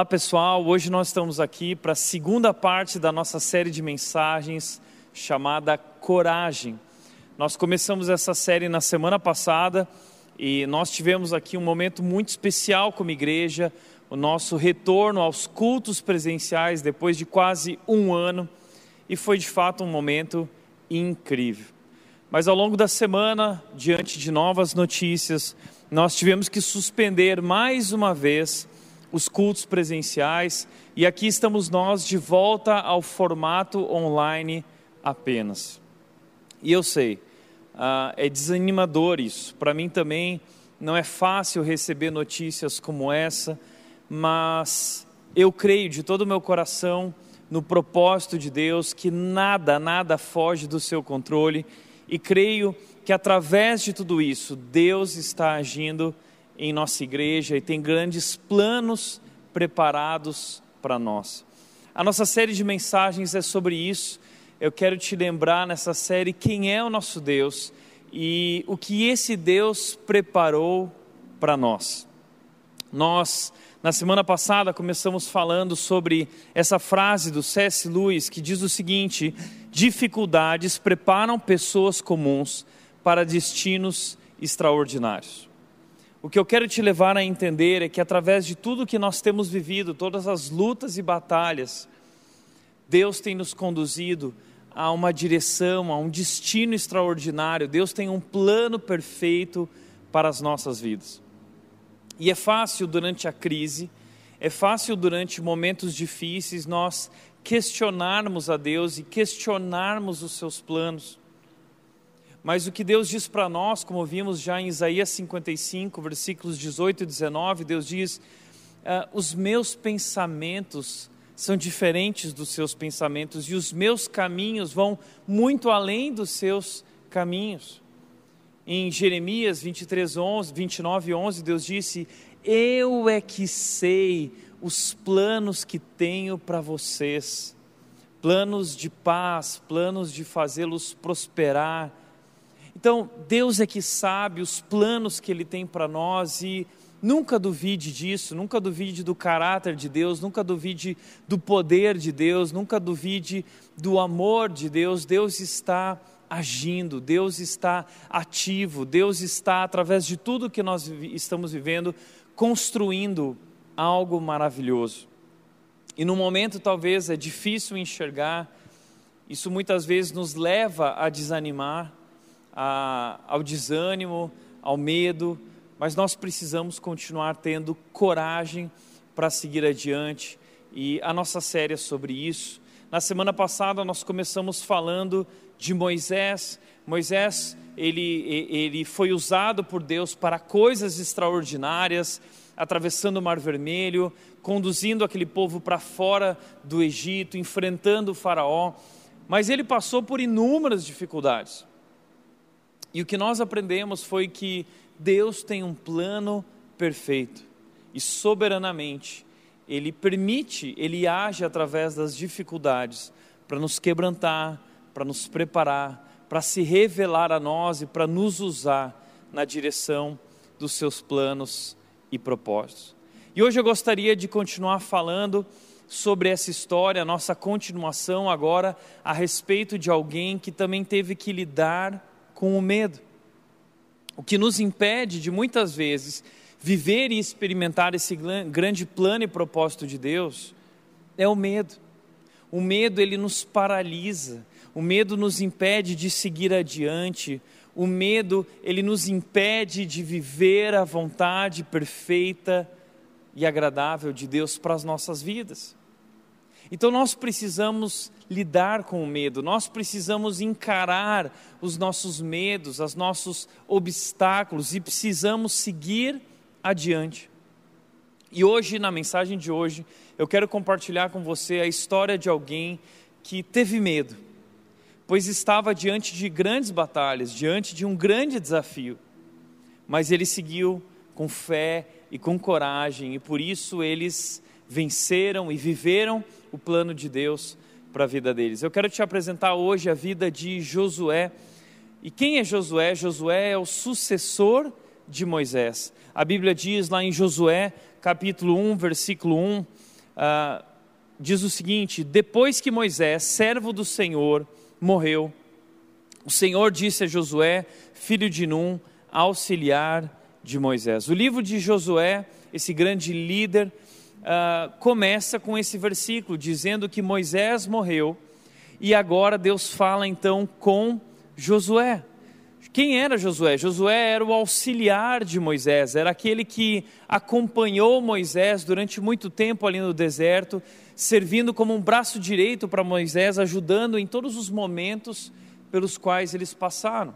Olá pessoal, hoje nós estamos aqui para a segunda parte da nossa série de mensagens chamada Coragem. Nós começamos essa série na semana passada e nós tivemos aqui um momento muito especial como igreja, o nosso retorno aos cultos presenciais depois de quase um ano e foi de fato um momento incrível. Mas ao longo da semana, diante de novas notícias, nós tivemos que suspender mais uma vez os cultos presenciais e aqui estamos nós de volta ao formato online apenas. E eu sei, uh, é desanimador isso. Para mim também não é fácil receber notícias como essa, mas eu creio de todo o meu coração no propósito de Deus, que nada, nada foge do seu controle, e creio que através de tudo isso, Deus está agindo em nossa igreja e tem grandes planos preparados para nós. A nossa série de mensagens é sobre isso. Eu quero te lembrar nessa série quem é o nosso Deus e o que esse Deus preparou para nós. Nós na semana passada começamos falando sobre essa frase do C.S. Lewis que diz o seguinte: dificuldades preparam pessoas comuns para destinos extraordinários. O que eu quero te levar a entender é que através de tudo que nós temos vivido, todas as lutas e batalhas, Deus tem nos conduzido a uma direção, a um destino extraordinário. Deus tem um plano perfeito para as nossas vidas. E é fácil durante a crise, é fácil durante momentos difíceis nós questionarmos a Deus e questionarmos os seus planos. Mas o que Deus diz para nós, como vimos já em Isaías 55, versículos 18 e 19, Deus diz: ah, Os meus pensamentos são diferentes dos seus pensamentos e os meus caminhos vão muito além dos seus caminhos. Em Jeremias 23, 11, 29, 11, Deus disse: Eu é que sei os planos que tenho para vocês, planos de paz, planos de fazê-los prosperar. Então, Deus é que sabe os planos que Ele tem para nós e nunca duvide disso, nunca duvide do caráter de Deus, nunca duvide do poder de Deus, nunca duvide do amor de Deus. Deus está agindo, Deus está ativo, Deus está, através de tudo que nós estamos vivendo, construindo algo maravilhoso. E no momento talvez é difícil enxergar, isso muitas vezes nos leva a desanimar, a, ao desânimo, ao medo, mas nós precisamos continuar tendo coragem para seguir adiante. E a nossa série é sobre isso. Na semana passada nós começamos falando de Moisés. Moisés, ele, ele foi usado por Deus para coisas extraordinárias, atravessando o Mar Vermelho, conduzindo aquele povo para fora do Egito, enfrentando o Faraó. Mas ele passou por inúmeras dificuldades. E o que nós aprendemos foi que Deus tem um plano perfeito e soberanamente ele permite, ele age através das dificuldades para nos quebrantar, para nos preparar, para se revelar a nós e para nos usar na direção dos seus planos e propósitos. E hoje eu gostaria de continuar falando sobre essa história, nossa continuação agora a respeito de alguém que também teve que lidar com o medo. O que nos impede de muitas vezes viver e experimentar esse grande plano e propósito de Deus é o medo. O medo ele nos paralisa, o medo nos impede de seguir adiante, o medo ele nos impede de viver a vontade perfeita e agradável de Deus para as nossas vidas. Então nós precisamos lidar com o medo, nós precisamos encarar os nossos medos, os nossos obstáculos e precisamos seguir adiante. E hoje, na mensagem de hoje, eu quero compartilhar com você a história de alguém que teve medo, pois estava diante de grandes batalhas, diante de um grande desafio, mas ele seguiu com fé e com coragem, e por isso eles venceram e viveram o plano de Deus para a vida deles. Eu quero te apresentar hoje a vida de Josué. E quem é Josué? Josué é o sucessor de Moisés. A Bíblia diz lá em Josué, capítulo 1, versículo 1, uh, diz o seguinte: Depois que Moisés, servo do Senhor, morreu, o Senhor disse a Josué, filho de Num, auxiliar de Moisés. O livro de Josué, esse grande líder, uh, começa com esse versículo, dizendo que Moisés morreu e agora Deus fala então com Josué. Quem era Josué? Josué era o auxiliar de Moisés, era aquele que acompanhou Moisés durante muito tempo ali no deserto, servindo como um braço direito para Moisés, ajudando em todos os momentos pelos quais eles passaram.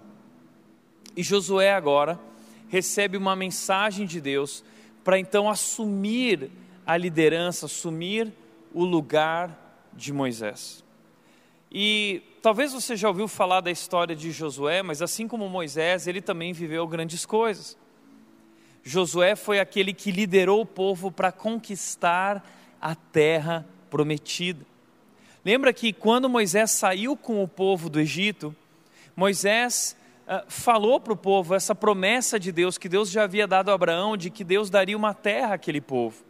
E Josué agora recebe uma mensagem de Deus para então assumir a liderança, assumir o lugar de Moisés. E talvez você já ouviu falar da história de Josué, mas assim como Moisés, ele também viveu grandes coisas. Josué foi aquele que liderou o povo para conquistar a terra prometida. Lembra que quando Moisés saiu com o povo do Egito, Moisés uh, falou para o povo essa promessa de Deus, que Deus já havia dado a Abraão, de que Deus daria uma terra àquele povo.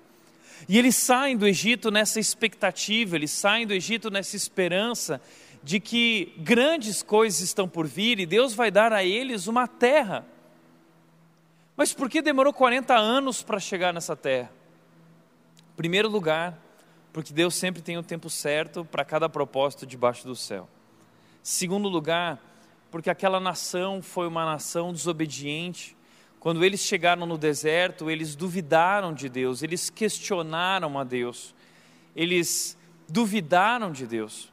E eles saem do Egito nessa expectativa, eles saem do Egito nessa esperança de que grandes coisas estão por vir e Deus vai dar a eles uma terra. Mas por que demorou 40 anos para chegar nessa terra? Em primeiro lugar, porque Deus sempre tem o tempo certo para cada propósito debaixo do céu. Segundo lugar, porque aquela nação foi uma nação desobediente, quando eles chegaram no deserto, eles duvidaram de Deus, eles questionaram a Deus, eles duvidaram de Deus.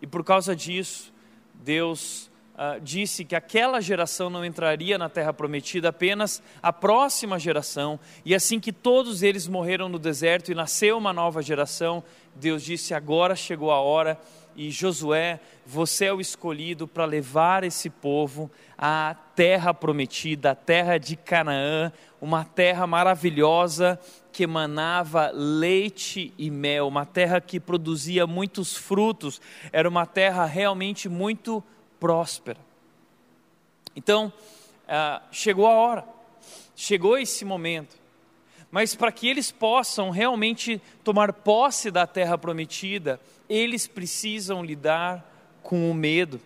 E por causa disso, Deus uh, disse que aquela geração não entraria na terra prometida, apenas a próxima geração. E assim que todos eles morreram no deserto e nasceu uma nova geração, Deus disse: agora chegou a hora e Josué, você é o escolhido para levar esse povo à terra prometida, a terra de Canaã, uma terra maravilhosa que emanava leite e mel, uma terra que produzia muitos frutos, era uma terra realmente muito próspera. Então, ah, chegou a hora, chegou esse momento mas para que eles possam realmente tomar posse da terra prometida, eles precisam lidar com o medo.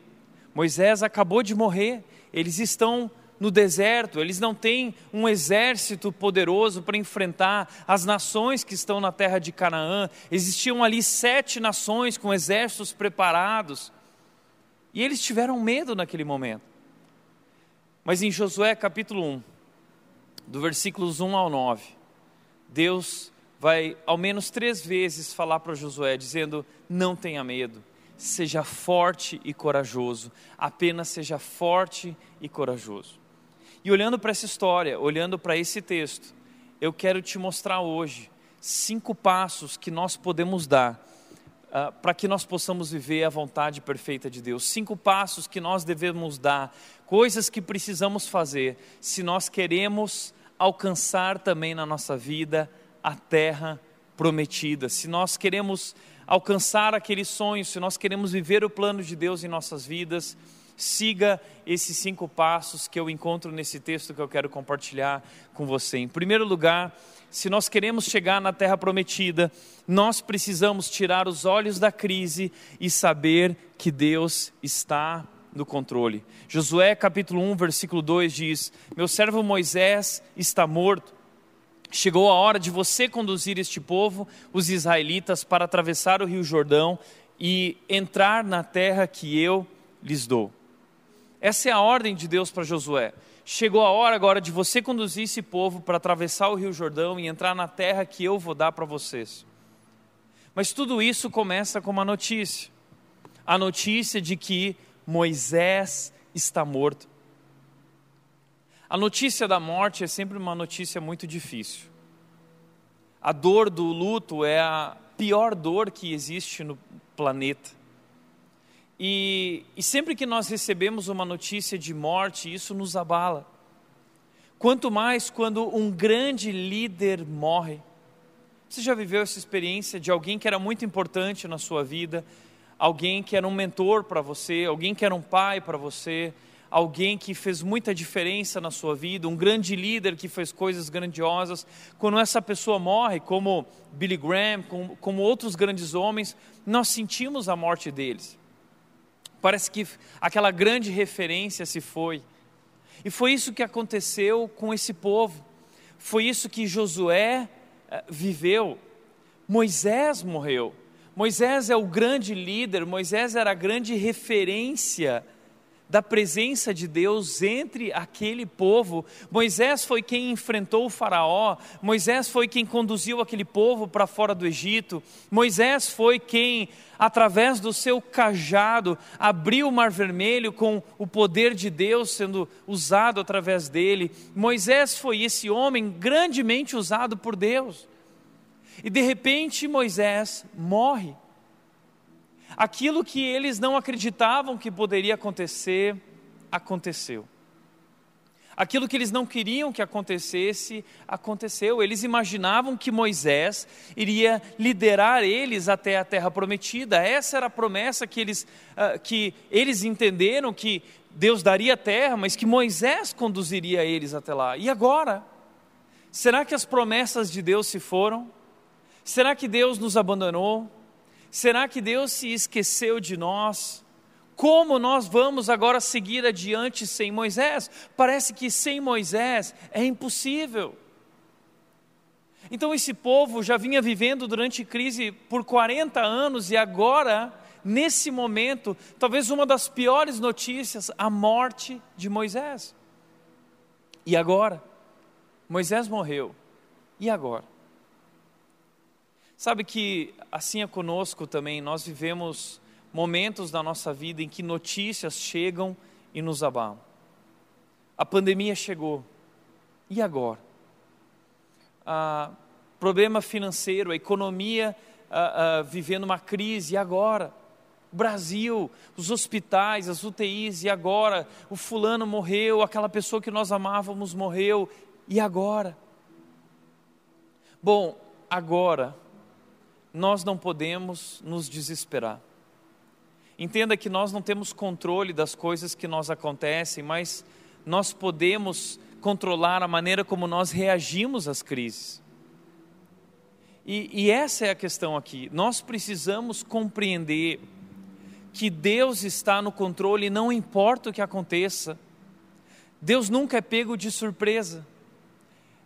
Moisés acabou de morrer, eles estão no deserto, eles não têm um exército poderoso para enfrentar as nações que estão na terra de Canaã. Existiam ali sete nações com exércitos preparados, e eles tiveram medo naquele momento. Mas em Josué capítulo 1, do versículos 1 ao 9, Deus vai ao menos três vezes falar para Josué, dizendo: Não tenha medo, seja forte e corajoso, apenas seja forte e corajoso. E olhando para essa história, olhando para esse texto, eu quero te mostrar hoje cinco passos que nós podemos dar uh, para que nós possamos viver a vontade perfeita de Deus. Cinco passos que nós devemos dar, coisas que precisamos fazer se nós queremos alcançar também na nossa vida a terra prometida, se nós queremos alcançar aquele sonho, se nós queremos viver o plano de Deus em nossas vidas, siga esses cinco passos que eu encontro nesse texto que eu quero compartilhar com você. Em primeiro lugar, se nós queremos chegar na terra prometida, nós precisamos tirar os olhos da crise e saber que Deus está no controle. Josué capítulo 1, versículo 2 diz: Meu servo Moisés está morto. Chegou a hora de você conduzir este povo, os israelitas, para atravessar o rio Jordão e entrar na terra que eu lhes dou. Essa é a ordem de Deus para Josué. Chegou a hora agora de você conduzir esse povo para atravessar o rio Jordão e entrar na terra que eu vou dar para vocês. Mas tudo isso começa com uma notícia: a notícia de que Moisés está morto. A notícia da morte é sempre uma notícia muito difícil. A dor do luto é a pior dor que existe no planeta. E, e, sempre que nós recebemos uma notícia de morte, isso nos abala. Quanto mais quando um grande líder morre. Você já viveu essa experiência de alguém que era muito importante na sua vida alguém que era um mentor para você, alguém que era um pai para você, alguém que fez muita diferença na sua vida, um grande líder que fez coisas grandiosas, quando essa pessoa morre, como Billy Graham, como, como outros grandes homens, nós sentimos a morte deles. Parece que aquela grande referência se foi. E foi isso que aconteceu com esse povo. Foi isso que Josué eh, viveu. Moisés morreu. Moisés é o grande líder, Moisés era a grande referência da presença de Deus entre aquele povo. Moisés foi quem enfrentou o Faraó, Moisés foi quem conduziu aquele povo para fora do Egito, Moisés foi quem, através do seu cajado, abriu o Mar Vermelho com o poder de Deus sendo usado através dele. Moisés foi esse homem grandemente usado por Deus. E de repente Moisés morre. Aquilo que eles não acreditavam que poderia acontecer, aconteceu. Aquilo que eles não queriam que acontecesse, aconteceu. Eles imaginavam que Moisés iria liderar eles até a terra prometida. Essa era a promessa que eles, uh, que eles entenderam que Deus daria a terra, mas que Moisés conduziria eles até lá. E agora? Será que as promessas de Deus se foram? Será que Deus nos abandonou? Será que Deus se esqueceu de nós? Como nós vamos agora seguir adiante sem Moisés? Parece que sem Moisés é impossível. Então, esse povo já vinha vivendo durante crise por 40 anos e agora, nesse momento, talvez uma das piores notícias, a morte de Moisés. E agora? Moisés morreu. E agora? Sabe que assim é conosco também, nós vivemos momentos da nossa vida em que notícias chegam e nos abalam. A pandemia chegou, e agora? Ah, problema financeiro, a economia ah, ah, vivendo uma crise, e agora? O Brasil, os hospitais, as UTIs, e agora? O fulano morreu, aquela pessoa que nós amávamos morreu, e agora? Bom, agora nós não podemos nos desesperar. Entenda que nós não temos controle das coisas que nos acontecem, mas nós podemos controlar a maneira como nós reagimos às crises. E, e essa é a questão aqui. Nós precisamos compreender que Deus está no controle, não importa o que aconteça. Deus nunca é pego de surpresa.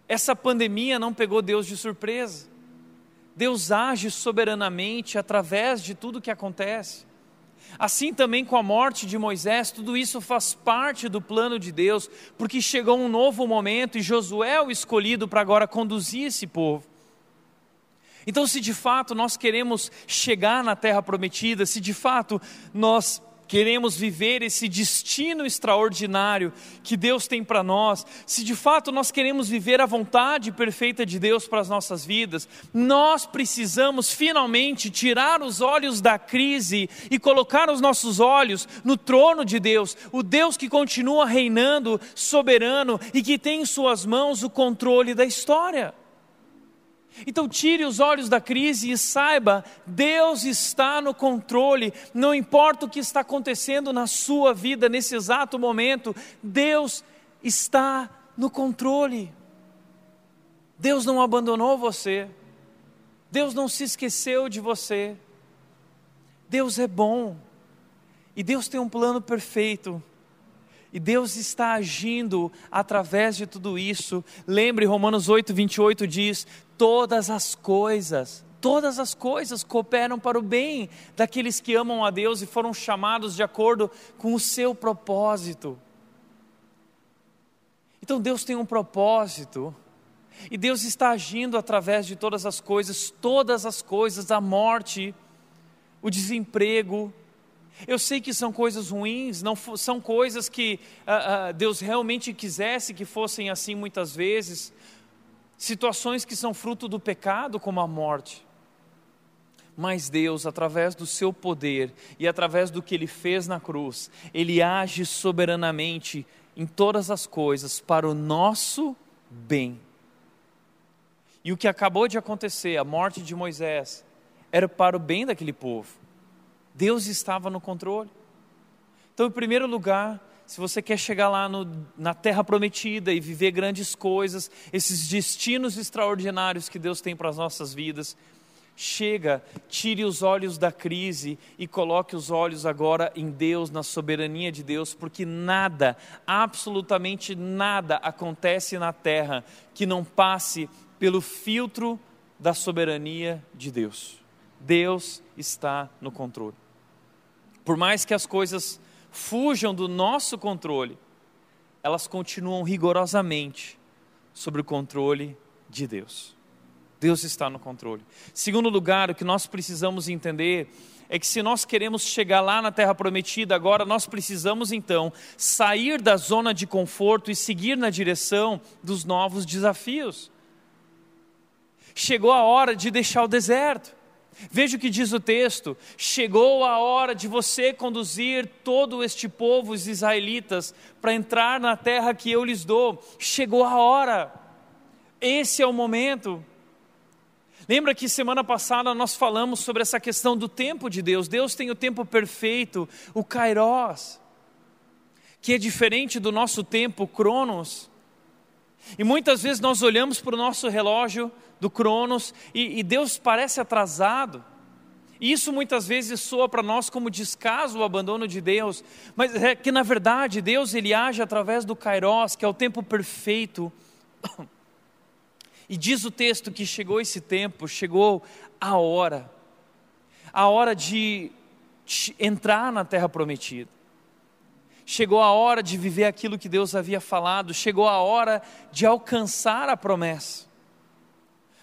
Essa pandemia não pegou Deus de surpresa. Deus age soberanamente através de tudo que acontece. Assim também com a morte de Moisés, tudo isso faz parte do plano de Deus, porque chegou um novo momento e Josué é o escolhido para agora conduzir esse povo. Então, se de fato nós queremos chegar na terra prometida, se de fato nós queremos viver esse destino extraordinário que Deus tem para nós, se de fato nós queremos viver a vontade perfeita de Deus para as nossas vidas, nós precisamos finalmente tirar os olhos da crise e colocar os nossos olhos no trono de Deus, o Deus que continua reinando, soberano e que tem em Suas mãos o controle da história. Então, tire os olhos da crise e saiba: Deus está no controle, não importa o que está acontecendo na sua vida nesse exato momento, Deus está no controle. Deus não abandonou você, Deus não se esqueceu de você. Deus é bom e Deus tem um plano perfeito. E Deus está agindo através de tudo isso. Lembre, Romanos 8, 28 diz: todas as coisas, todas as coisas cooperam para o bem daqueles que amam a Deus e foram chamados de acordo com o seu propósito. Então Deus tem um propósito, e Deus está agindo através de todas as coisas, todas as coisas, a morte, o desemprego. Eu sei que são coisas ruins, não são coisas que uh, uh, Deus realmente quisesse que fossem assim muitas vezes, situações que são fruto do pecado, como a morte. Mas Deus, através do seu poder e através do que ele fez na cruz, ele age soberanamente em todas as coisas para o nosso bem. E o que acabou de acontecer, a morte de Moisés, era para o bem daquele povo. Deus estava no controle. Então, em primeiro lugar, se você quer chegar lá no, na terra prometida e viver grandes coisas, esses destinos extraordinários que Deus tem para as nossas vidas, chega, tire os olhos da crise e coloque os olhos agora em Deus, na soberania de Deus, porque nada, absolutamente nada acontece na terra que não passe pelo filtro da soberania de Deus. Deus está no controle. Por mais que as coisas fujam do nosso controle, elas continuam rigorosamente sobre o controle de Deus. Deus está no controle. Segundo lugar, o que nós precisamos entender é que se nós queremos chegar lá na terra prometida agora, nós precisamos então sair da zona de conforto e seguir na direção dos novos desafios. Chegou a hora de deixar o deserto. Veja o que diz o texto: chegou a hora de você conduzir todo este povo, os israelitas, para entrar na terra que eu lhes dou. Chegou a hora, esse é o momento. Lembra que semana passada nós falamos sobre essa questão do tempo de Deus. Deus tem o tempo perfeito, o Kairos, que é diferente do nosso tempo, o Cronos. E muitas vezes nós olhamos para o nosso relógio do Cronos e, e Deus parece atrasado. E isso muitas vezes soa para nós como descaso, o abandono de Deus, mas é que na verdade Deus ele age através do Kairos, que é o tempo perfeito. E diz o texto que chegou esse tempo, chegou a hora, a hora de entrar na terra prometida. Chegou a hora de viver aquilo que Deus havia falado, chegou a hora de alcançar a promessa.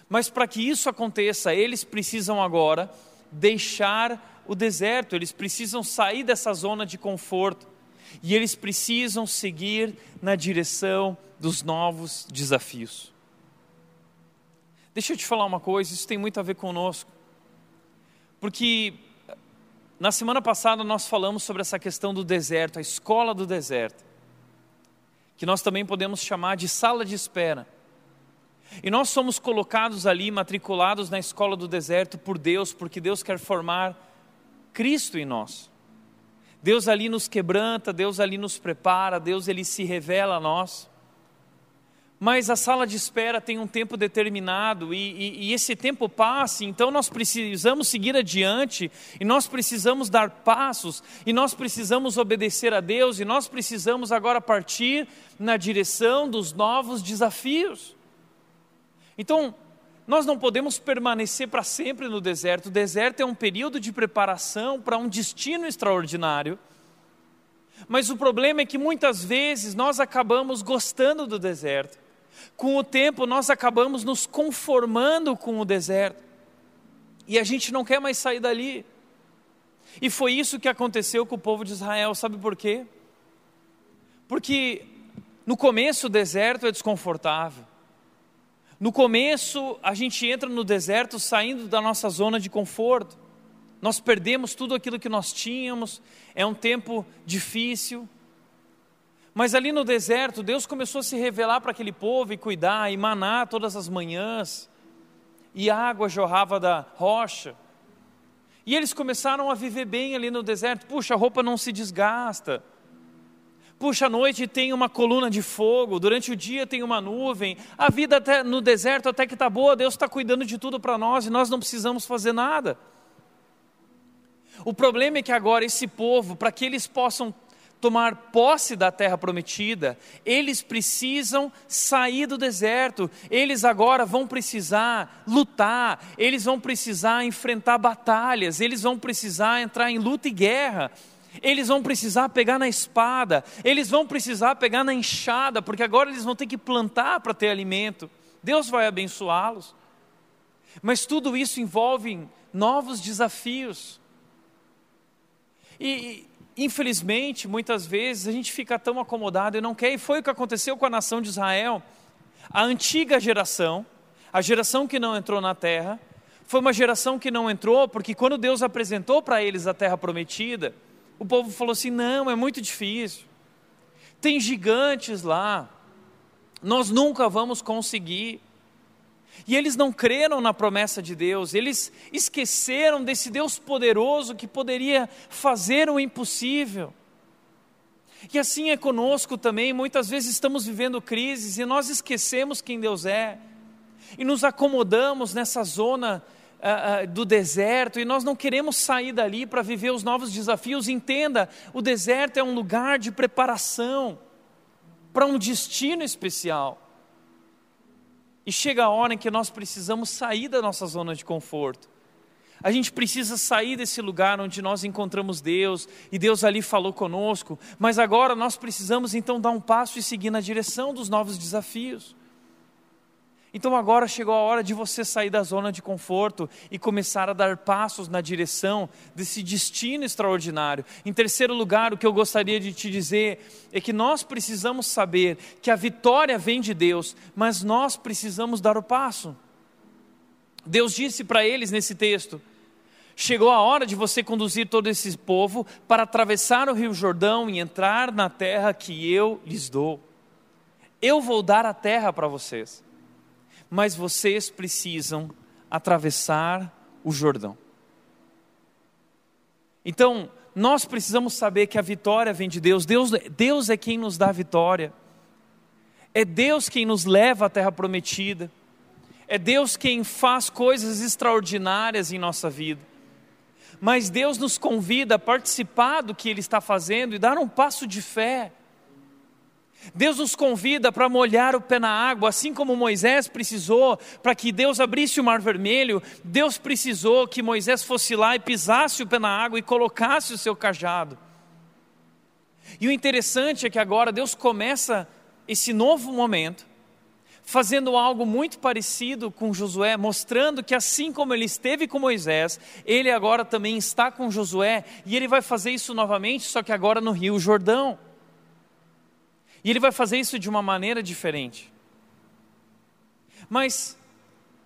Mas para que isso aconteça, eles precisam agora deixar o deserto, eles precisam sair dessa zona de conforto e eles precisam seguir na direção dos novos desafios. Deixa eu te falar uma coisa, isso tem muito a ver conosco, porque na semana passada nós falamos sobre essa questão do deserto, a escola do deserto, que nós também podemos chamar de sala de espera. E nós somos colocados ali, matriculados na escola do deserto por Deus, porque Deus quer formar Cristo em nós. Deus ali nos quebranta, Deus ali nos prepara, Deus ele se revela a nós mas a sala de espera tem um tempo determinado e, e, e, esse tempo passa, então nós precisamos seguir adiante e nós precisamos dar passos e nós precisamos obedecer a Deus e nós precisamos agora partir na direção dos novos desafios. Então, nós não podemos permanecer para sempre no deserto, o deserto é um período de preparação para um destino extraordinário. Mas o problema é que muitas vezes nós acabamos gostando do deserto. Com o tempo, nós acabamos nos conformando com o deserto. E a gente não quer mais sair dali. E foi isso que aconteceu com o povo de Israel. Sabe por quê? Porque no começo o deserto é desconfortável. No começo a gente entra no deserto saindo da nossa zona de conforto. Nós perdemos tudo aquilo que nós tínhamos. É um tempo difícil. Mas ali no deserto, Deus começou a se revelar para aquele povo e cuidar, e maná todas as manhãs, e água jorrava da rocha. E eles começaram a viver bem ali no deserto. Puxa, a roupa não se desgasta. Puxa, à noite tem uma coluna de fogo, durante o dia tem uma nuvem. A vida até, no deserto até que está boa, Deus está cuidando de tudo para nós e nós não precisamos fazer nada. O problema é que agora esse povo, para que eles possam tomar posse da terra prometida, eles precisam sair do deserto, eles agora vão precisar lutar, eles vão precisar enfrentar batalhas, eles vão precisar entrar em luta e guerra. Eles vão precisar pegar na espada, eles vão precisar pegar na enxada, porque agora eles vão ter que plantar para ter alimento. Deus vai abençoá-los. Mas tudo isso envolve novos desafios. E, infelizmente, muitas vezes a gente fica tão acomodado e não quer, e foi o que aconteceu com a nação de Israel. A antiga geração, a geração que não entrou na terra, foi uma geração que não entrou porque quando Deus apresentou para eles a terra prometida, o povo falou assim: não, é muito difícil, tem gigantes lá, nós nunca vamos conseguir. E eles não creram na promessa de Deus, eles esqueceram desse Deus poderoso que poderia fazer o impossível. E assim é conosco também, muitas vezes estamos vivendo crises e nós esquecemos quem Deus é, e nos acomodamos nessa zona uh, do deserto, e nós não queremos sair dali para viver os novos desafios. Entenda, o deserto é um lugar de preparação para um destino especial. E chega a hora em que nós precisamos sair da nossa zona de conforto. A gente precisa sair desse lugar onde nós encontramos Deus e Deus ali falou conosco, mas agora nós precisamos então dar um passo e seguir na direção dos novos desafios. Então agora chegou a hora de você sair da zona de conforto e começar a dar passos na direção desse destino extraordinário. Em terceiro lugar, o que eu gostaria de te dizer é que nós precisamos saber que a vitória vem de Deus, mas nós precisamos dar o passo. Deus disse para eles nesse texto: Chegou a hora de você conduzir todo esse povo para atravessar o Rio Jordão e entrar na terra que eu lhes dou. Eu vou dar a terra para vocês mas vocês precisam atravessar o Jordão. Então, nós precisamos saber que a vitória vem de Deus. Deus, Deus é quem nos dá a vitória. É Deus quem nos leva à terra prometida. É Deus quem faz coisas extraordinárias em nossa vida. Mas Deus nos convida a participar do que Ele está fazendo e dar um passo de fé Deus nos convida para molhar o pé na água, assim como Moisés precisou para que Deus abrisse o mar vermelho, Deus precisou que Moisés fosse lá e pisasse o pé na água e colocasse o seu cajado. E o interessante é que agora Deus começa esse novo momento, fazendo algo muito parecido com Josué, mostrando que assim como ele esteve com Moisés, ele agora também está com Josué, e ele vai fazer isso novamente, só que agora no Rio Jordão. E ele vai fazer isso de uma maneira diferente. Mas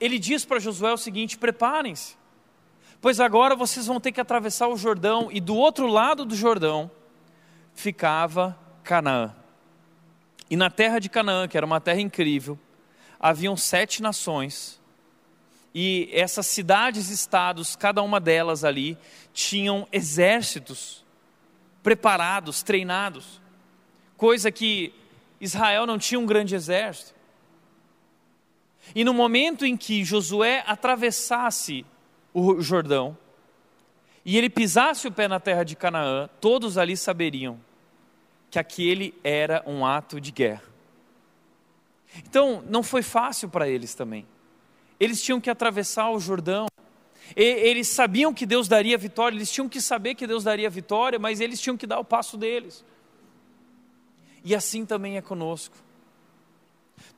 ele diz para Josué o seguinte: preparem-se, pois agora vocês vão ter que atravessar o Jordão, e do outro lado do Jordão ficava Canaã. E na terra de Canaã, que era uma terra incrível, haviam sete nações, e essas cidades-estados, cada uma delas ali, tinham exércitos preparados, treinados coisa que Israel não tinha um grande exército. E no momento em que Josué atravessasse o Jordão e ele pisasse o pé na terra de Canaã, todos ali saberiam que aquele era um ato de guerra. Então, não foi fácil para eles também. Eles tinham que atravessar o Jordão. E, eles sabiam que Deus daria vitória, eles tinham que saber que Deus daria vitória, mas eles tinham que dar o passo deles. E assim também é conosco.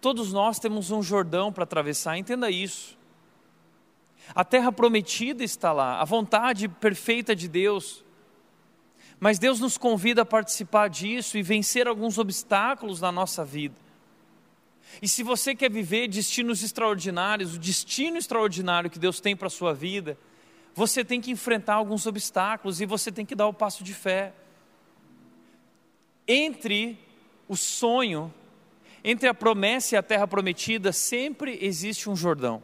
Todos nós temos um Jordão para atravessar, entenda isso. A terra prometida está lá, a vontade perfeita de Deus. Mas Deus nos convida a participar disso e vencer alguns obstáculos na nossa vida. E se você quer viver destinos extraordinários, o destino extraordinário que Deus tem para a sua vida, você tem que enfrentar alguns obstáculos e você tem que dar o passo de fé. Entre o sonho, entre a promessa e a terra prometida, sempre existe um Jordão.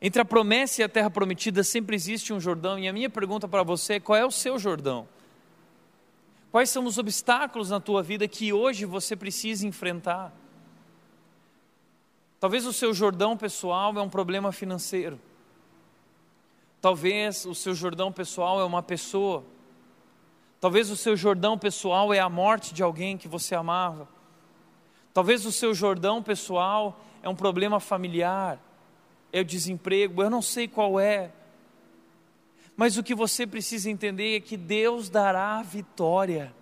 Entre a promessa e a terra prometida sempre existe um Jordão, e a minha pergunta para você é: qual é o seu Jordão? Quais são os obstáculos na tua vida que hoje você precisa enfrentar? Talvez o seu Jordão pessoal é um problema financeiro. Talvez o seu Jordão pessoal é uma pessoa. Talvez o seu Jordão pessoal é a morte de alguém que você amava. Talvez o seu Jordão pessoal é um problema familiar, é o desemprego, eu não sei qual é. Mas o que você precisa entender é que Deus dará a vitória.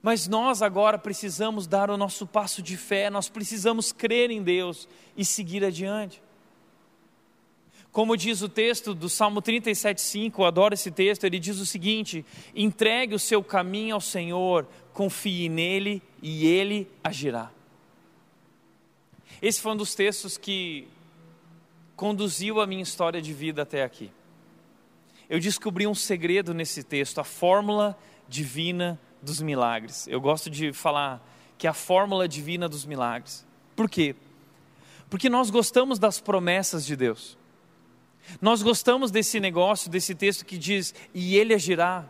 Mas nós agora precisamos dar o nosso passo de fé, nós precisamos crer em Deus e seguir adiante. Como diz o texto do Salmo 37,5, eu adoro esse texto, ele diz o seguinte: entregue o seu caminho ao Senhor, confie nele e ele agirá. Esse foi um dos textos que conduziu a minha história de vida até aqui. Eu descobri um segredo nesse texto, a fórmula divina dos milagres. Eu gosto de falar que é a fórmula divina dos milagres. Por quê? Porque nós gostamos das promessas de Deus. Nós gostamos desse negócio, desse texto que diz, e ele agirá.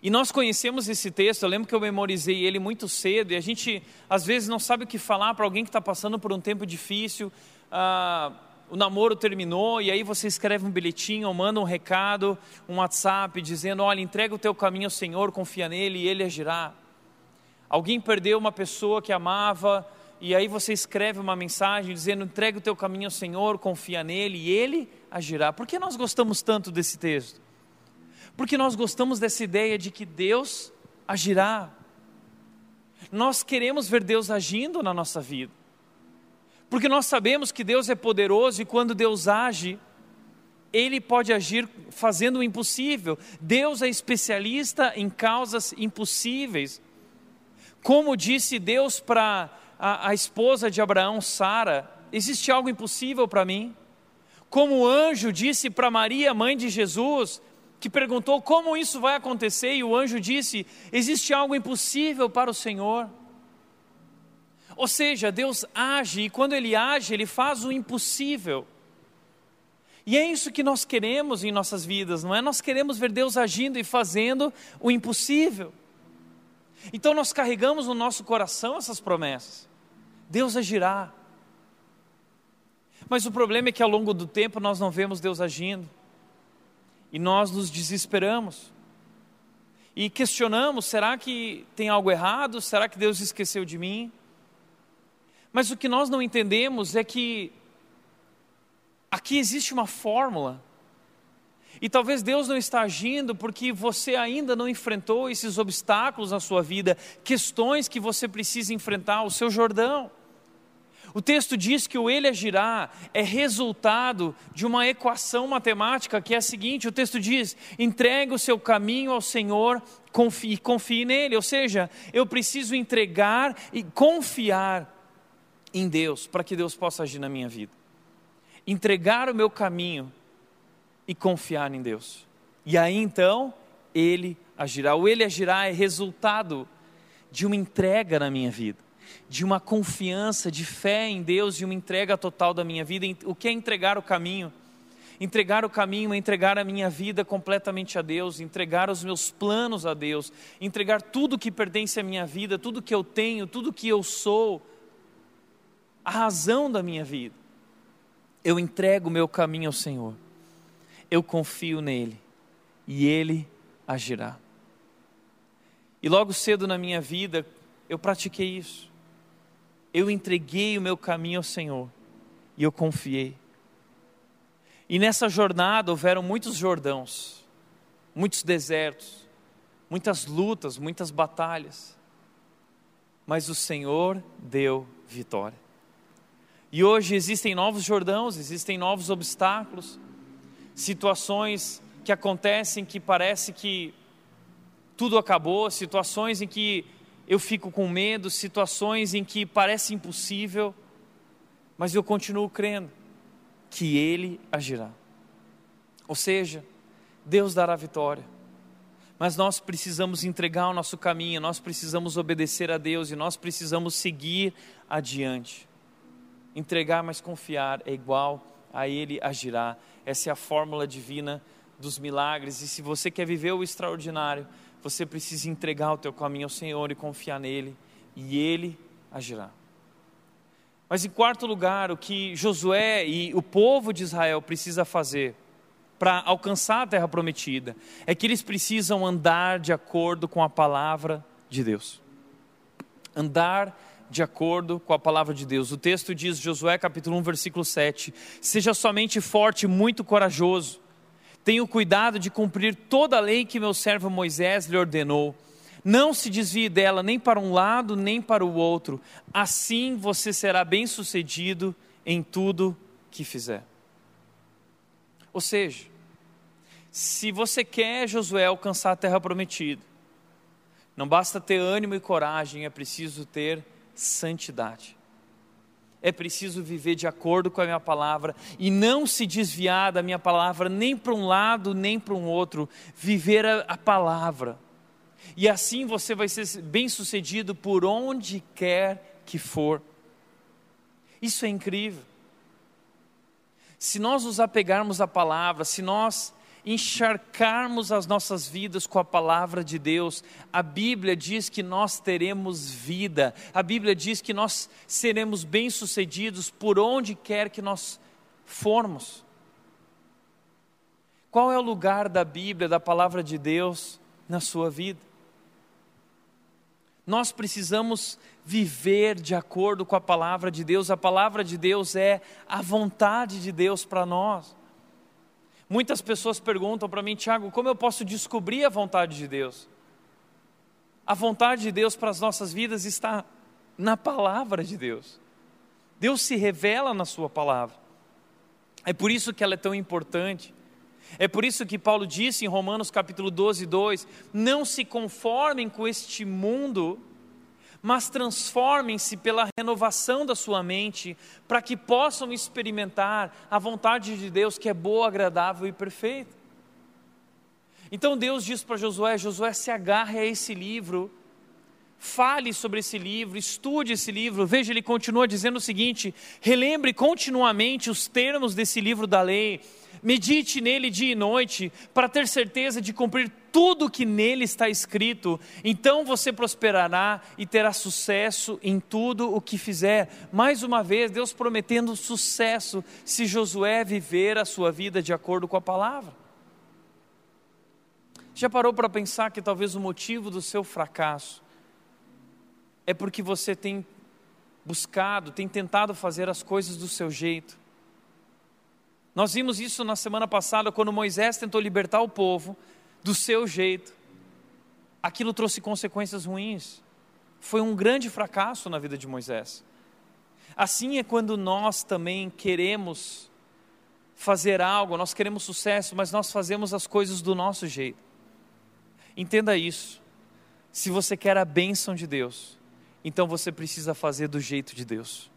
E nós conhecemos esse texto, eu lembro que eu memorizei ele muito cedo, e a gente às vezes não sabe o que falar para alguém que está passando por um tempo difícil. Ah, o namoro terminou, e aí você escreve um bilhetinho, ou manda um recado, um WhatsApp, dizendo: Olha, entrega o teu caminho ao Senhor, confia nele e ele agirá. Alguém perdeu uma pessoa que amava, e aí você escreve uma mensagem dizendo: entrega o teu caminho ao Senhor, confia nele e ele agirá. Por que nós gostamos tanto desse texto? Porque nós gostamos dessa ideia de que Deus agirá. Nós queremos ver Deus agindo na nossa vida. Porque nós sabemos que Deus é poderoso e quando Deus age, Ele pode agir fazendo o impossível. Deus é especialista em causas impossíveis. Como disse Deus para a, a esposa de Abraão, Sara: existe algo impossível para mim? Como o anjo disse para Maria, mãe de Jesus: que perguntou como isso vai acontecer, e o anjo disse: existe algo impossível para o Senhor. Ou seja, Deus age, e quando Ele age, Ele faz o impossível. E é isso que nós queremos em nossas vidas, não é? Nós queremos ver Deus agindo e fazendo o impossível. Então nós carregamos no nosso coração essas promessas. Deus agirá. Mas o problema é que ao longo do tempo nós não vemos Deus agindo e nós nos desesperamos e questionamos: será que tem algo errado? Será que Deus esqueceu de mim? Mas o que nós não entendemos é que aqui existe uma fórmula. E talvez Deus não está agindo porque você ainda não enfrentou esses obstáculos na sua vida, questões que você precisa enfrentar, o seu Jordão. O texto diz que o ele agirá é resultado de uma equação matemática que é a seguinte: o texto diz, entregue o seu caminho ao Senhor confie, confie nele. Ou seja, eu preciso entregar e confiar em Deus para que Deus possa agir na minha vida. Entregar o meu caminho e confiar em Deus. E aí então, ele agirá. O ele agirá é resultado de uma entrega na minha vida de uma confiança, de fé em Deus, de uma entrega total da minha vida. O que é entregar o caminho? Entregar o caminho é entregar a minha vida completamente a Deus, entregar os meus planos a Deus, entregar tudo que pertence à minha vida, tudo que eu tenho, tudo que eu sou, a razão da minha vida. Eu entrego o meu caminho ao Senhor, eu confio nele e ele agirá. E logo cedo na minha vida eu pratiquei isso eu entreguei o meu caminho ao Senhor e eu confiei. E nessa jornada houveram muitos Jordãos, muitos desertos, muitas lutas, muitas batalhas, mas o Senhor deu vitória. E hoje existem novos Jordãos, existem novos obstáculos, situações que acontecem que parece que tudo acabou, situações em que eu fico com medo, situações em que parece impossível, mas eu continuo crendo que Ele agirá. Ou seja, Deus dará vitória, mas nós precisamos entregar o nosso caminho, nós precisamos obedecer a Deus e nós precisamos seguir adiante. Entregar, mas confiar é igual a Ele agirá. Essa é a fórmula divina dos milagres, e se você quer viver o extraordinário, você precisa entregar o teu caminho ao Senhor e confiar nele, e ele agirá. Mas em quarto lugar, o que Josué e o povo de Israel precisa fazer para alcançar a terra prometida é que eles precisam andar de acordo com a palavra de Deus. Andar de acordo com a palavra de Deus. O texto diz, Josué capítulo 1, versículo 7: Seja somente forte e muito corajoso Tenha cuidado de cumprir toda a lei que meu servo Moisés lhe ordenou. Não se desvie dela nem para um lado nem para o outro. Assim você será bem-sucedido em tudo que fizer. Ou seja, se você quer, Josué, alcançar a terra prometida, não basta ter ânimo e coragem, é preciso ter santidade é preciso viver de acordo com a minha palavra e não se desviar da minha palavra nem para um lado nem para um outro, viver a, a palavra. E assim você vai ser bem-sucedido por onde quer que for. Isso é incrível. Se nós nos apegarmos à palavra, se nós encharcarmos as nossas vidas com a palavra de Deus, a Bíblia diz que nós teremos vida, a Bíblia diz que nós seremos bem-sucedidos por onde quer que nós formos. Qual é o lugar da Bíblia, da palavra de Deus na sua vida? Nós precisamos viver de acordo com a palavra de Deus. A palavra de Deus é a vontade de Deus para nós. Muitas pessoas perguntam para mim, Tiago, como eu posso descobrir a vontade de Deus? A vontade de Deus para as nossas vidas está na palavra de Deus. Deus se revela na Sua palavra. É por isso que ela é tão importante. É por isso que Paulo disse em Romanos capítulo 12, 2: Não se conformem com este mundo, mas transformem-se pela renovação da sua mente, para que possam experimentar a vontade de Deus que é boa, agradável e perfeita. Então Deus diz para Josué: Josué, se agarre a esse livro, fale sobre esse livro, estude esse livro. Veja, ele continua dizendo o seguinte: relembre continuamente os termos desse livro da lei medite nele dia e noite, para ter certeza de cumprir tudo que nele está escrito, então você prosperará e terá sucesso em tudo o que fizer. Mais uma vez, Deus prometendo sucesso se Josué viver a sua vida de acordo com a palavra. Já parou para pensar que talvez o motivo do seu fracasso é porque você tem buscado, tem tentado fazer as coisas do seu jeito? Nós vimos isso na semana passada, quando Moisés tentou libertar o povo do seu jeito. Aquilo trouxe consequências ruins. Foi um grande fracasso na vida de Moisés. Assim é quando nós também queremos fazer algo, nós queremos sucesso, mas nós fazemos as coisas do nosso jeito. Entenda isso. Se você quer a bênção de Deus, então você precisa fazer do jeito de Deus.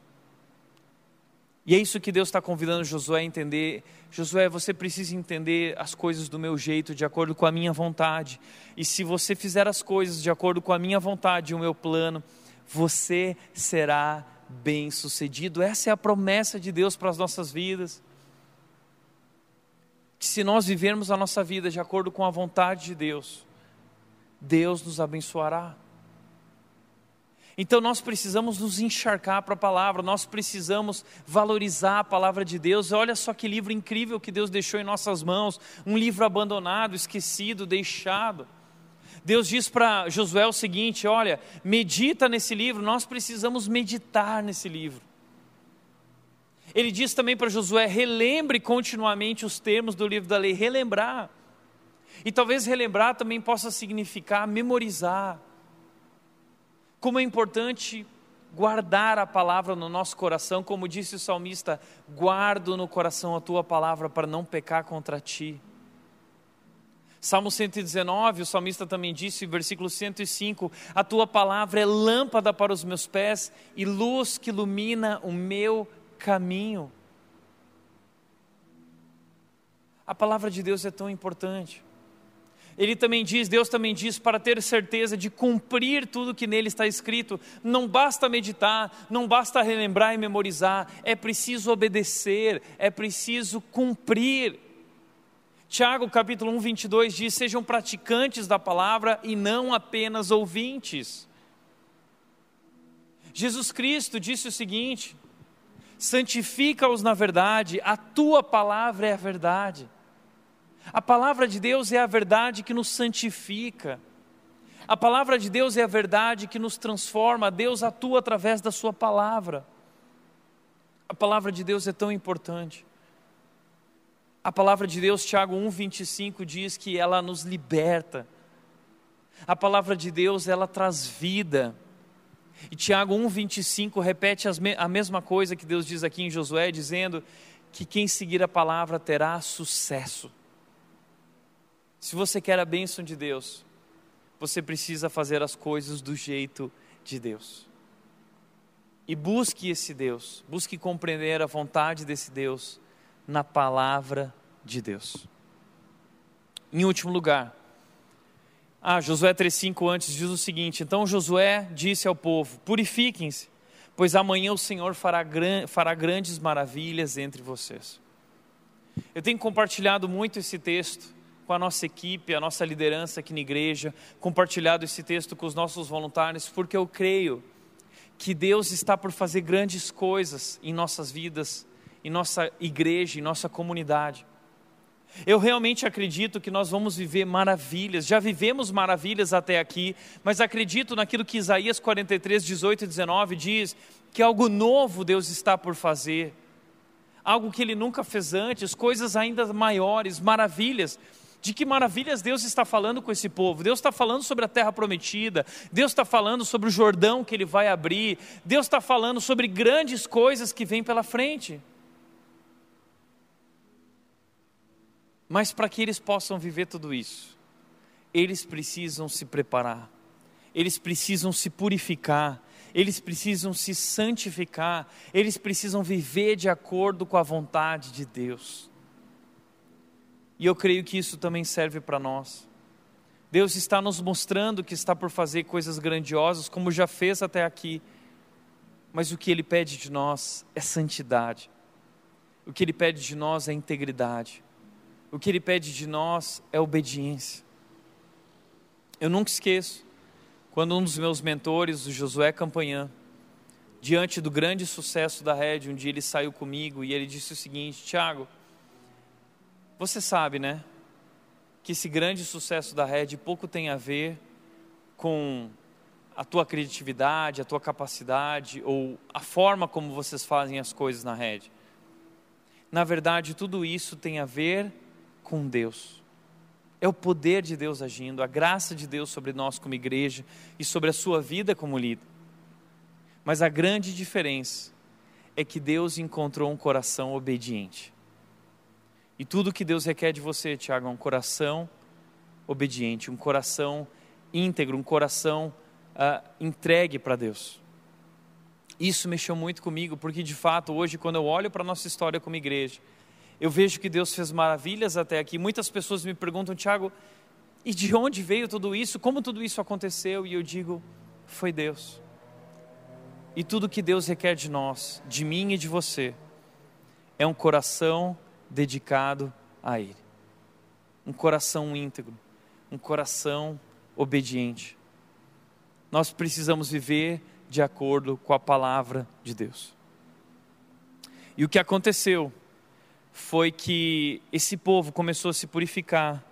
E é isso que Deus está convidando Josué a entender. Josué, você precisa entender as coisas do meu jeito, de acordo com a minha vontade. E se você fizer as coisas de acordo com a minha vontade e o meu plano, você será bem sucedido. Essa é a promessa de Deus para as nossas vidas. Que se nós vivermos a nossa vida de acordo com a vontade de Deus, Deus nos abençoará. Então nós precisamos nos encharcar para a palavra, nós precisamos valorizar a palavra de Deus. Olha só que livro incrível que Deus deixou em nossas mãos um livro abandonado, esquecido, deixado. Deus diz para Josué o seguinte: olha, medita nesse livro, nós precisamos meditar nesse livro. Ele diz também para Josué: relembre continuamente os termos do livro da lei, relembrar. E talvez relembrar também possa significar memorizar como é importante guardar a palavra no nosso coração, como disse o salmista: guardo no coração a tua palavra para não pecar contra ti. Salmo 119, o salmista também disse, versículo 105: A tua palavra é lâmpada para os meus pés e luz que ilumina o meu caminho. A palavra de Deus é tão importante. Ele também diz, Deus também diz, para ter certeza de cumprir tudo que nele está escrito, não basta meditar, não basta relembrar e memorizar, é preciso obedecer, é preciso cumprir. Tiago capítulo 1, 22 diz: Sejam praticantes da palavra e não apenas ouvintes. Jesus Cristo disse o seguinte: santifica-os na verdade, a tua palavra é a verdade. A palavra de Deus é a verdade que nos santifica. A palavra de Deus é a verdade que nos transforma. Deus atua através da Sua palavra. A palavra de Deus é tão importante. A palavra de Deus, Tiago 1,25 diz que ela nos liberta. A palavra de Deus, ela traz vida. E Tiago 1,25 repete a mesma coisa que Deus diz aqui em Josué, dizendo que quem seguir a palavra terá sucesso. Se você quer a bênção de Deus, você precisa fazer as coisas do jeito de Deus. E busque esse Deus, busque compreender a vontade desse Deus na palavra de Deus. Em último lugar, ah, Josué 3,5 antes diz o seguinte: Então Josué disse ao povo: Purifiquem-se, pois amanhã o Senhor fará, gran fará grandes maravilhas entre vocês. Eu tenho compartilhado muito esse texto com a nossa equipe, a nossa liderança aqui na igreja, compartilhado esse texto com os nossos voluntários, porque eu creio que Deus está por fazer grandes coisas em nossas vidas, em nossa igreja, em nossa comunidade. Eu realmente acredito que nós vamos viver maravilhas, já vivemos maravilhas até aqui, mas acredito naquilo que Isaías 43, 18 e 19 diz: que algo novo Deus está por fazer, algo que Ele nunca fez antes, coisas ainda maiores, maravilhas. De que maravilhas Deus está falando com esse povo? Deus está falando sobre a terra prometida, Deus está falando sobre o Jordão que Ele vai abrir, Deus está falando sobre grandes coisas que vêm pela frente. Mas para que eles possam viver tudo isso, eles precisam se preparar, eles precisam se purificar, eles precisam se santificar, eles precisam viver de acordo com a vontade de Deus. E eu creio que isso também serve para nós. Deus está nos mostrando que está por fazer coisas grandiosas, como já fez até aqui, mas o que Ele pede de nós é santidade, o que Ele pede de nós é integridade. O que Ele pede de nós é obediência. Eu nunca esqueço quando um dos meus mentores, o Josué Campanhã, diante do grande sucesso da rede, um dia ele saiu comigo e ele disse o seguinte: Tiago, você sabe, né, que esse grande sucesso da rede pouco tem a ver com a tua criatividade, a tua capacidade ou a forma como vocês fazem as coisas na rede. Na verdade, tudo isso tem a ver com Deus. É o poder de Deus agindo, a graça de Deus sobre nós como igreja e sobre a sua vida como líder. Mas a grande diferença é que Deus encontrou um coração obediente. E tudo que Deus requer de você, Tiago, é um coração obediente, um coração íntegro, um coração uh, entregue para Deus. Isso mexeu muito comigo, porque de fato, hoje, quando eu olho para a nossa história como igreja, eu vejo que Deus fez maravilhas até aqui. Muitas pessoas me perguntam, Tiago, e de onde veio tudo isso? Como tudo isso aconteceu? E eu digo, foi Deus. E tudo que Deus requer de nós, de mim e de você, é um coração dedicado a Ele. Um coração íntegro, um coração obediente. Nós precisamos viver de acordo com a palavra de Deus. E o que aconteceu foi que esse povo começou a se purificar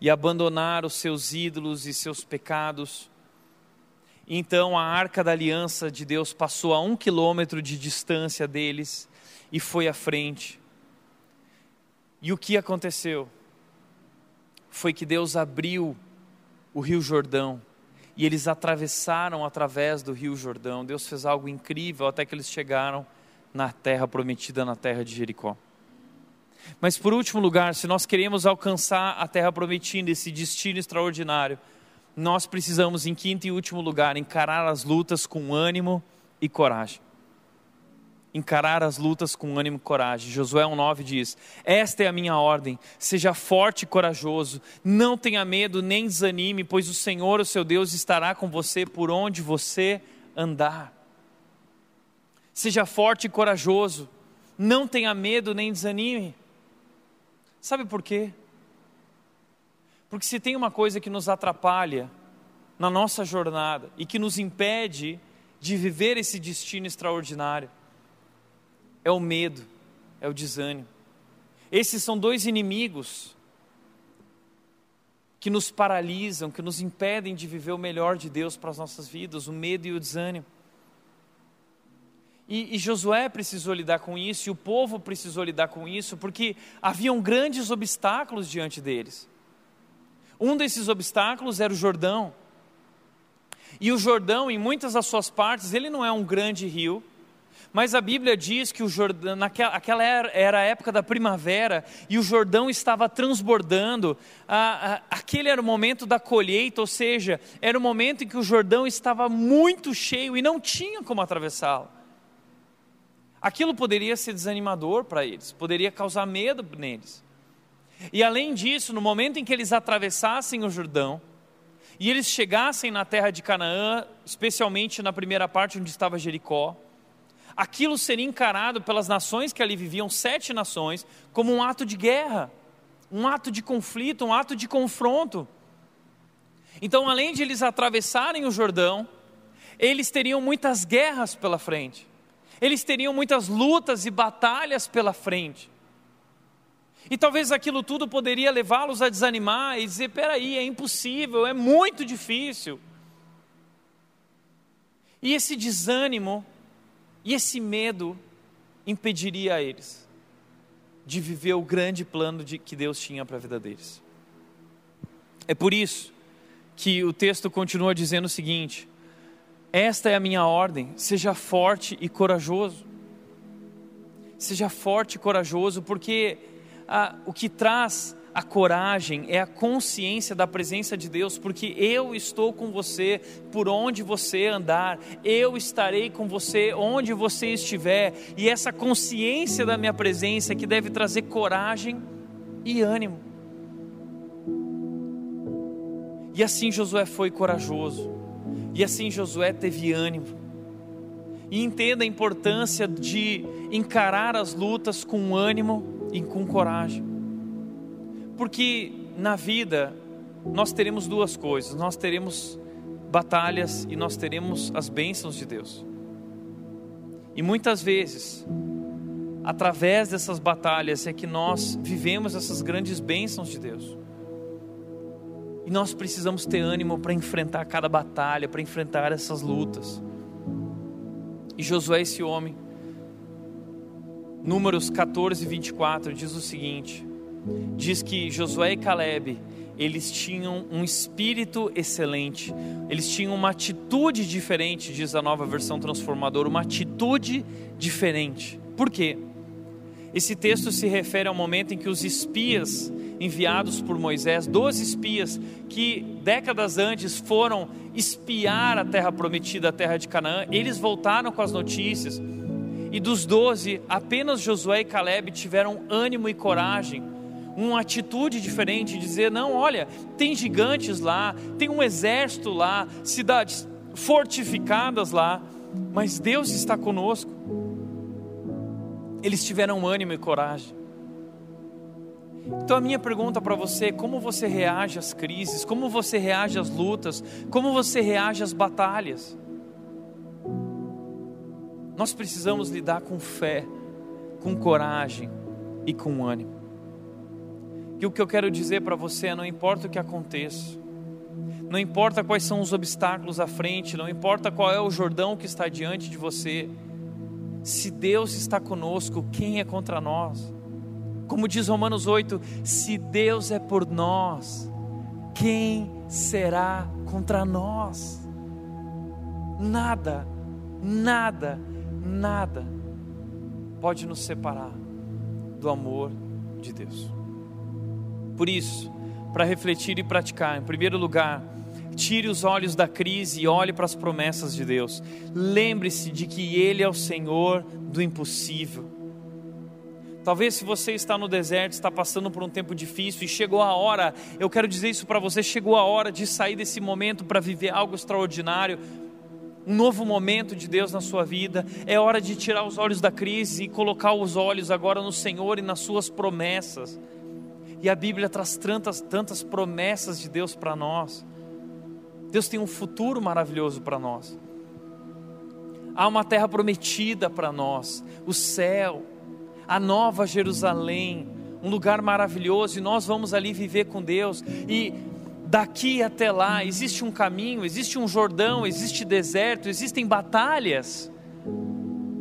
e abandonar os seus ídolos e seus pecados. Então a arca da aliança de Deus passou a um quilômetro de distância deles e foi à frente. E o que aconteceu? Foi que Deus abriu o rio Jordão e eles atravessaram através do rio Jordão. Deus fez algo incrível até que eles chegaram na terra prometida, na terra de Jericó. Mas por último lugar, se nós queremos alcançar a terra prometida, esse destino extraordinário, nós precisamos, em quinto e último lugar, encarar as lutas com ânimo e coragem. Encarar as lutas com ânimo e coragem. Josué 1,9 diz: Esta é a minha ordem, seja forte e corajoso, não tenha medo nem desanime, pois o Senhor, o seu Deus, estará com você por onde você andar. Seja forte e corajoso, não tenha medo nem desanime. Sabe por quê? Porque se tem uma coisa que nos atrapalha na nossa jornada e que nos impede de viver esse destino extraordinário, é o medo, é o desânimo. Esses são dois inimigos que nos paralisam, que nos impedem de viver o melhor de Deus para as nossas vidas, o medo e o desânimo. E, e, Josué precisou lidar com isso, e o povo precisou lidar com isso, porque haviam grandes obstáculos diante deles. Um desses obstáculos era o Jordão. E o Jordão, em muitas das suas partes, ele não é um grande rio, mas a Bíblia diz que o Jordão, naquela aquela era, era a época da primavera e o Jordão estava transbordando. aquele era o momento da colheita, ou seja, era o momento em que o Jordão estava muito cheio e não tinha como atravessá-lo. Aquilo poderia ser desanimador para eles, poderia causar medo neles. E além disso, no momento em que eles atravessassem o Jordão e eles chegassem na terra de Canaã, especialmente na primeira parte onde estava Jericó, aquilo seria encarado pelas nações que ali viviam, sete nações, como um ato de guerra, um ato de conflito, um ato de confronto. Então, além de eles atravessarem o Jordão, eles teriam muitas guerras pela frente, eles teriam muitas lutas e batalhas pela frente. E talvez aquilo tudo poderia levá-los a desanimar e dizer: peraí, é impossível, é muito difícil. E esse desânimo e esse medo impediria a eles de viver o grande plano de, que Deus tinha para a vida deles. É por isso que o texto continua dizendo o seguinte: Esta é a minha ordem, seja forte e corajoso. Seja forte e corajoso, porque ah, o que traz a coragem é a consciência da presença de Deus, porque eu estou com você por onde você andar, eu estarei com você onde você estiver, e essa consciência da minha presença é que deve trazer coragem e ânimo. E assim Josué foi corajoso, e assim Josué teve ânimo. E entenda a importância de encarar as lutas com ânimo e com coragem. Porque na vida nós teremos duas coisas: nós teremos batalhas e nós teremos as bênçãos de Deus. E muitas vezes, através dessas batalhas, é que nós vivemos essas grandes bênçãos de Deus. E nós precisamos ter ânimo para enfrentar cada batalha, para enfrentar essas lutas. E Josué, esse homem, Números 14, 24, diz o seguinte: diz que Josué e Caleb, eles tinham um espírito excelente, eles tinham uma atitude diferente, diz a nova versão transformadora, uma atitude diferente. Por quê? Esse texto se refere ao momento em que os espias enviados por Moisés, 12 espias que décadas antes foram espiar a terra prometida, a terra de Canaã, eles voltaram com as notícias. E dos doze, apenas Josué e Caleb tiveram ânimo e coragem, uma atitude diferente, dizer: não, olha, tem gigantes lá, tem um exército lá, cidades fortificadas lá, mas Deus está conosco. Eles tiveram ânimo e coragem. Então a minha pergunta para você é como você reage às crises, como você reage às lutas, como você reage às batalhas. Nós precisamos lidar com fé, com coragem e com ânimo. E o que eu quero dizer para você é: não importa o que aconteça, não importa quais são os obstáculos à frente, não importa qual é o Jordão que está diante de você, se Deus está conosco, quem é contra nós? Como diz Romanos 8: se Deus é por nós, quem será contra nós? Nada, nada, nada pode nos separar do amor de Deus. Por isso, para refletir e praticar, em primeiro lugar, tire os olhos da crise e olhe para as promessas de Deus. Lembre-se de que Ele é o Senhor do impossível. Talvez se você está no deserto, está passando por um tempo difícil e chegou a hora, eu quero dizer isso para você, chegou a hora de sair desse momento para viver algo extraordinário, um novo momento de Deus na sua vida. É hora de tirar os olhos da crise e colocar os olhos agora no Senhor e nas suas promessas. E a Bíblia traz tantas, tantas promessas de Deus para nós. Deus tem um futuro maravilhoso para nós. Há uma terra prometida para nós, o céu a nova Jerusalém, um lugar maravilhoso, e nós vamos ali viver com Deus. E daqui até lá existe um caminho, existe um Jordão, existe deserto, existem batalhas.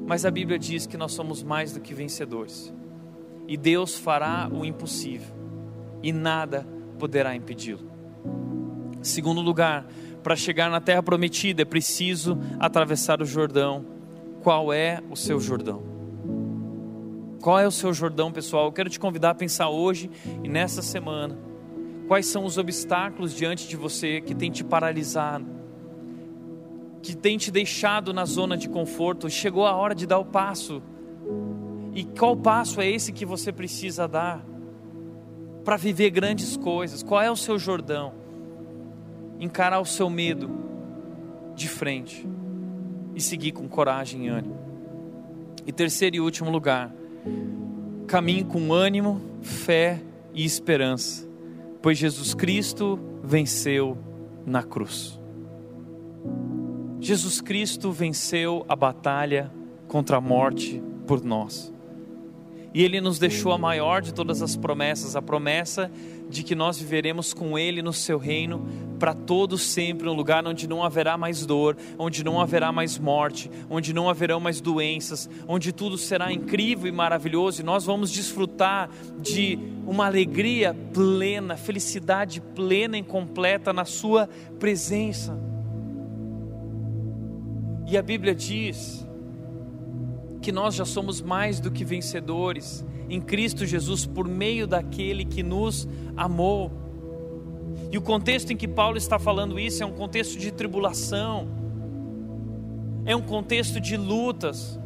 Mas a Bíblia diz que nós somos mais do que vencedores. E Deus fará o impossível, e nada poderá impedi-lo. Segundo lugar, para chegar na terra prometida é preciso atravessar o Jordão. Qual é o seu Jordão? Qual é o seu Jordão, pessoal? Eu quero te convidar a pensar hoje e nessa semana. Quais são os obstáculos diante de você que tem te paralisado, que tem te deixado na zona de conforto? Chegou a hora de dar o passo. E qual passo é esse que você precisa dar para viver grandes coisas? Qual é o seu Jordão? Encarar o seu medo de frente e seguir com coragem e ânimo. E terceiro e último lugar, Caminhe com ânimo, fé e esperança, pois Jesus Cristo venceu na cruz. Jesus Cristo venceu a batalha contra a morte por nós. E Ele nos deixou a maior de todas as promessas, a promessa de que nós viveremos com Ele no Seu reino para todos sempre, um lugar onde não haverá mais dor, onde não haverá mais morte, onde não haverão mais doenças, onde tudo será incrível e maravilhoso, e nós vamos desfrutar de uma alegria plena, felicidade plena e completa na Sua presença. E a Bíblia diz que nós já somos mais do que vencedores em Cristo Jesus por meio daquele que nos amou. E o contexto em que Paulo está falando isso é um contexto de tribulação, é um contexto de lutas,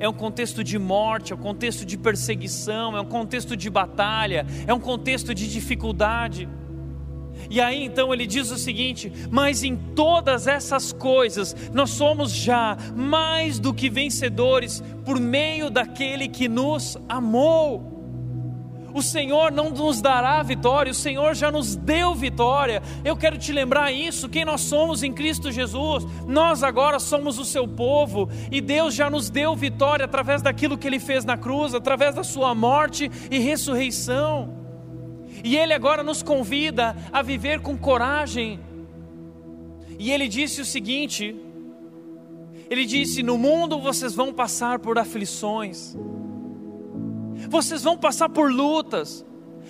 é um contexto de morte, é um contexto de perseguição, é um contexto de batalha, é um contexto de dificuldade. E aí então ele diz o seguinte: Mas em todas essas coisas nós somos já mais do que vencedores por meio daquele que nos amou. O Senhor não nos dará vitória, o Senhor já nos deu vitória. Eu quero te lembrar isso, quem nós somos em Cristo Jesus. Nós agora somos o seu povo e Deus já nos deu vitória através daquilo que ele fez na cruz, através da sua morte e ressurreição. E Ele agora nos convida a viver com coragem. E Ele disse o seguinte: Ele disse: No mundo vocês vão passar por aflições, vocês vão passar por lutas,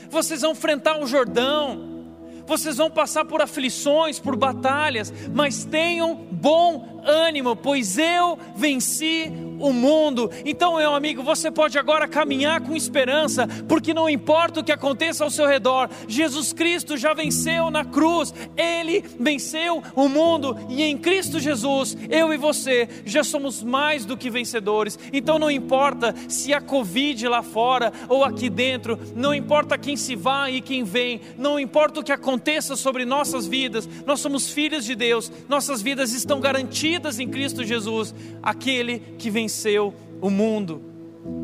vocês vão enfrentar o Jordão, vocês vão passar por aflições, por batalhas, mas tenham bom ânimo, pois eu venci o mundo. Então, meu amigo, você pode agora caminhar com esperança, porque não importa o que aconteça ao seu redor, Jesus Cristo já venceu na cruz, ele venceu o mundo, e em Cristo Jesus, eu e você já somos mais do que vencedores. Então, não importa se a Covid lá fora ou aqui dentro, não importa quem se vai e quem vem, não importa o que aconteça sobre nossas vidas, nós somos filhos de Deus, nossas vidas estão garantidas em Cristo Jesus, aquele que venceu venceu o mundo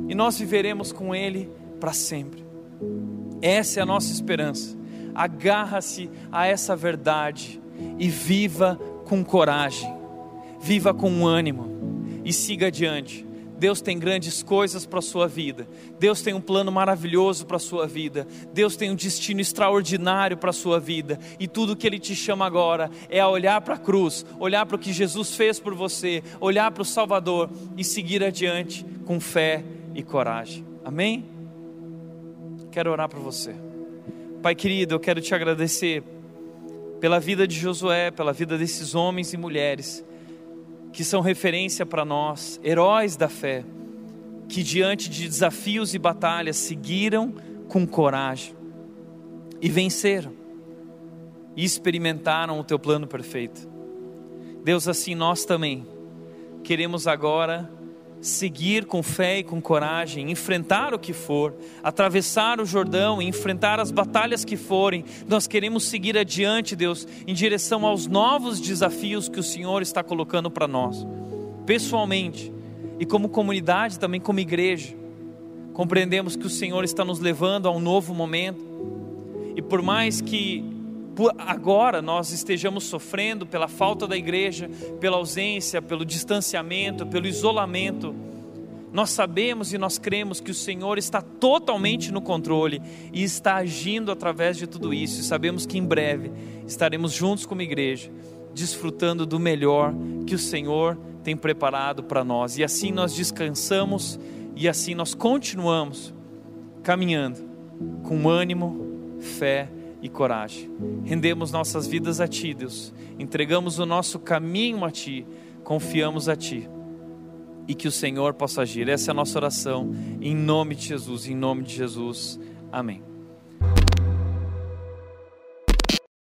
e nós viveremos com Ele para sempre. Essa é a nossa esperança. Agarra-se a essa verdade e viva com coragem, viva com ânimo e siga adiante Deus tem grandes coisas para a sua vida. Deus tem um plano maravilhoso para a sua vida. Deus tem um destino extraordinário para a sua vida. E tudo que Ele te chama agora é a olhar para a cruz, olhar para o que Jesus fez por você, olhar para o Salvador e seguir adiante com fé e coragem. Amém? Quero orar para você. Pai querido, eu quero te agradecer pela vida de Josué, pela vida desses homens e mulheres que são referência para nós, heróis da fé, que diante de desafios e batalhas seguiram com coragem e venceram e experimentaram o teu plano perfeito. Deus, assim nós também queremos agora seguir com fé e com coragem, enfrentar o que for, atravessar o Jordão enfrentar as batalhas que forem. Nós queremos seguir adiante, Deus, em direção aos novos desafios que o Senhor está colocando para nós, pessoalmente e como comunidade, também como igreja. Compreendemos que o Senhor está nos levando a um novo momento, e por mais que agora nós estejamos sofrendo pela falta da igreja, pela ausência, pelo distanciamento, pelo isolamento, nós sabemos e nós cremos que o Senhor está totalmente no controle e está agindo através de tudo isso. E sabemos que em breve estaremos juntos como igreja, desfrutando do melhor que o Senhor tem preparado para nós. E assim nós descansamos e assim nós continuamos caminhando com ânimo, fé e coragem. Rendemos nossas vidas a Ti, Deus. Entregamos o nosso caminho a Ti. Confiamos a Ti. E que o Senhor possa agir. Essa é a nossa oração. Em nome de Jesus. Em nome de Jesus. Amém.